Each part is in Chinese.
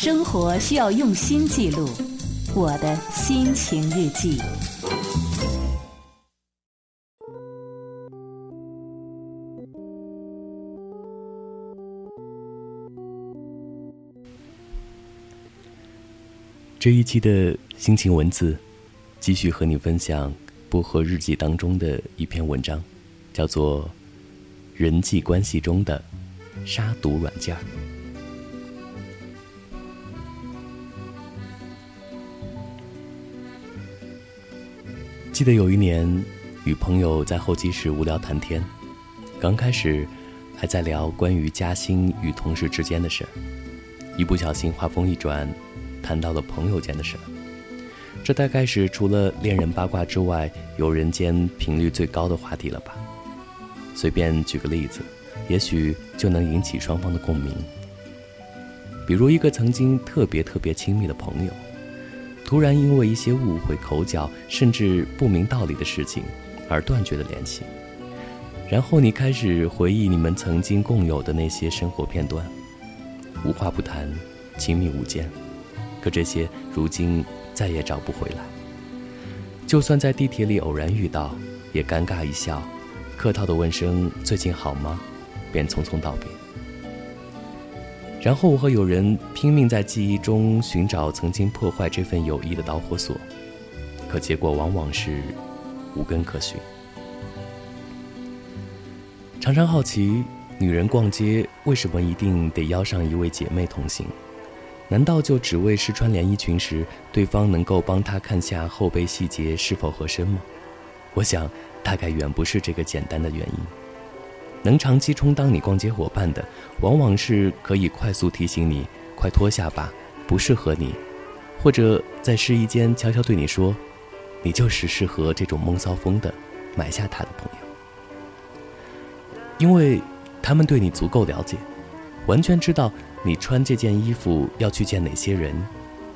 生活需要用心记录，我的心情日记。这一期的心情文字，继续和你分享薄荷日记当中的一篇文章，叫做《人际关系中的杀毒软件儿》。记得有一年，与朋友在候机室无聊谈天，刚开始还在聊关于加薪与同事之间的事，一不小心话锋一转，谈到了朋友间的事。这大概是除了恋人八卦之外，友人间频率最高的话题了吧？随便举个例子，也许就能引起双方的共鸣。比如一个曾经特别特别亲密的朋友。突然因为一些误会、口角，甚至不明道理的事情，而断绝了联系。然后你开始回忆你们曾经共有的那些生活片段，无话不谈，亲密无间。可这些如今再也找不回来。就算在地铁里偶然遇到，也尴尬一笑，客套的问声“最近好吗”，便匆匆道别。然后我和友人拼命在记忆中寻找曾经破坏这份友谊的导火索，可结果往往是无根可寻。常常好奇，女人逛街为什么一定得邀上一位姐妹同行？难道就只为试穿连衣裙时，对方能够帮她看下后背细节是否合身吗？我想，大概远不是这个简单的原因。能长期充当你逛街伙伴的，往往是可以快速提醒你“快脱下吧，不适合你”，或者在试衣间悄悄对你说：“你就是适合这种闷骚风的，买下它的朋友。”因为他们对你足够了解，完全知道你穿这件衣服要去见哪些人，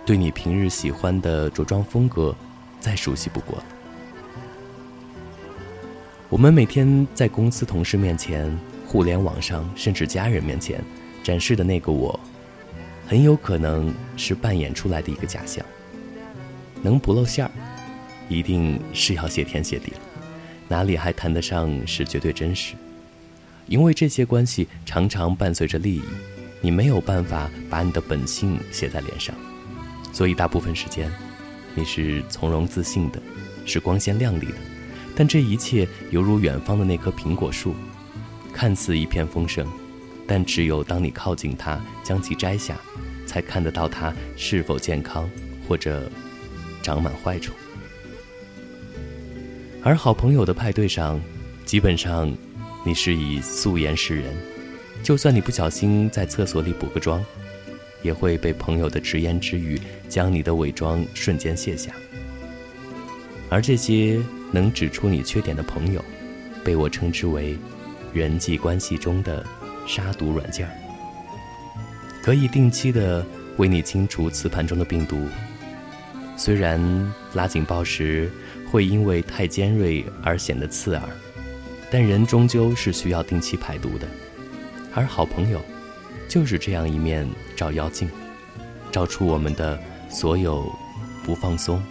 对你平日喜欢的着装风格再熟悉不过了。我们每天在公司同事面前、互联网上，甚至家人面前展示的那个我，很有可能是扮演出来的一个假象。能不露馅儿，一定是要谢天谢地了，哪里还谈得上是绝对真实？因为这些关系常常伴随着利益，你没有办法把你的本性写在脸上，所以大部分时间，你是从容自信的，是光鲜亮丽的。但这一切犹如远方的那棵苹果树，看似一片丰盛，但只有当你靠近它，将其摘下，才看得到它是否健康，或者长满坏虫。而好朋友的派对上，基本上你是以素颜示人，就算你不小心在厕所里补个妆，也会被朋友的直言直语将你的伪装瞬间卸下。而这些。能指出你缺点的朋友，被我称之为人际关系中的杀毒软件儿，可以定期的为你清除磁盘中的病毒。虽然拉警报时会因为太尖锐而显得刺耳，但人终究是需要定期排毒的。而好朋友，就是这样一面照妖镜，照出我们的所有不放松，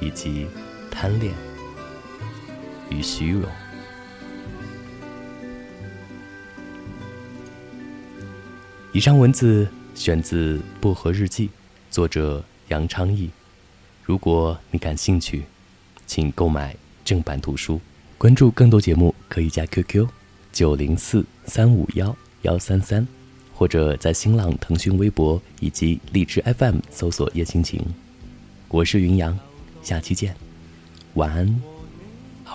以及贪恋。与虚荣。以上文字选自《薄荷日记》，作者杨昌义。如果你感兴趣，请购买正版图书。关注更多节目，可以加 QQ：九零四三五幺幺三三，或者在新浪、腾讯微博以及荔枝 FM 搜索“叶心情”。我是云阳，下期见，晚安。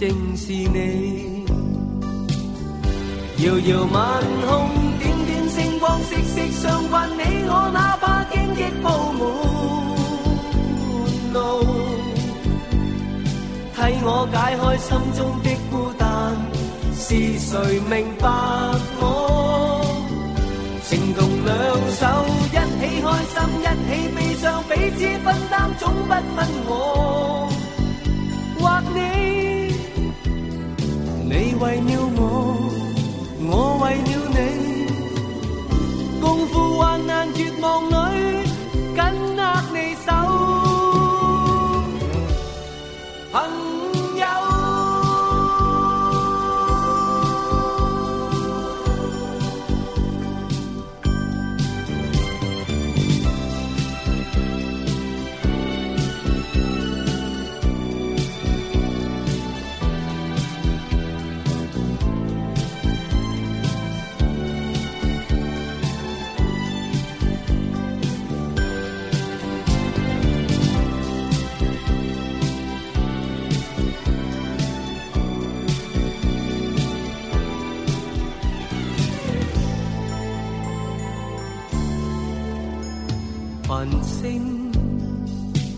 正是你。遥遥晚空，点点星光，息息相关。你我哪怕荆棘布满路，替我解开心中的孤单，是谁明白我？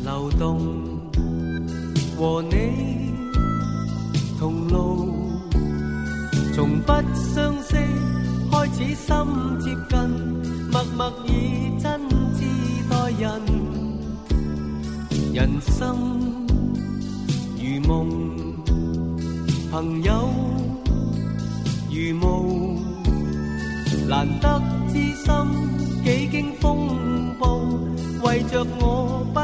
流动，和你同路，从不相识开始心接近，默默以真挚待人。人生如梦，朋友如雾。难得知心，几经风暴，为着我不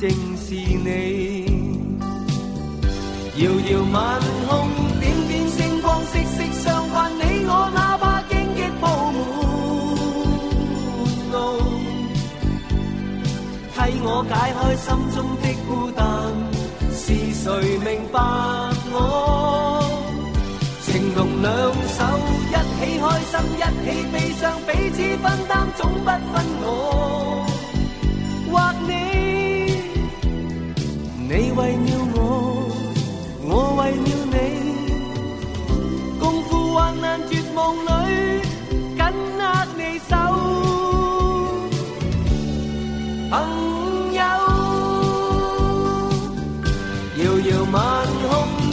正是你。遥遥晚空，点点星光，息息相关。你我哪怕荆棘铺满路，替我解开心中的孤单，是谁明白我？情同两手，一起开心，一起悲伤，彼此分担，总不分你為了我，我為了你，共赴患難絕望裏，緊握你手，朋友。遙遙晚空，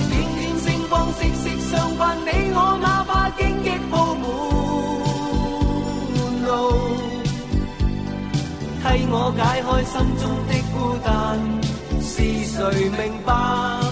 點點星光，息息相伴。你我哪怕荆棘鋪滿路，替我解開心中的，谁明白？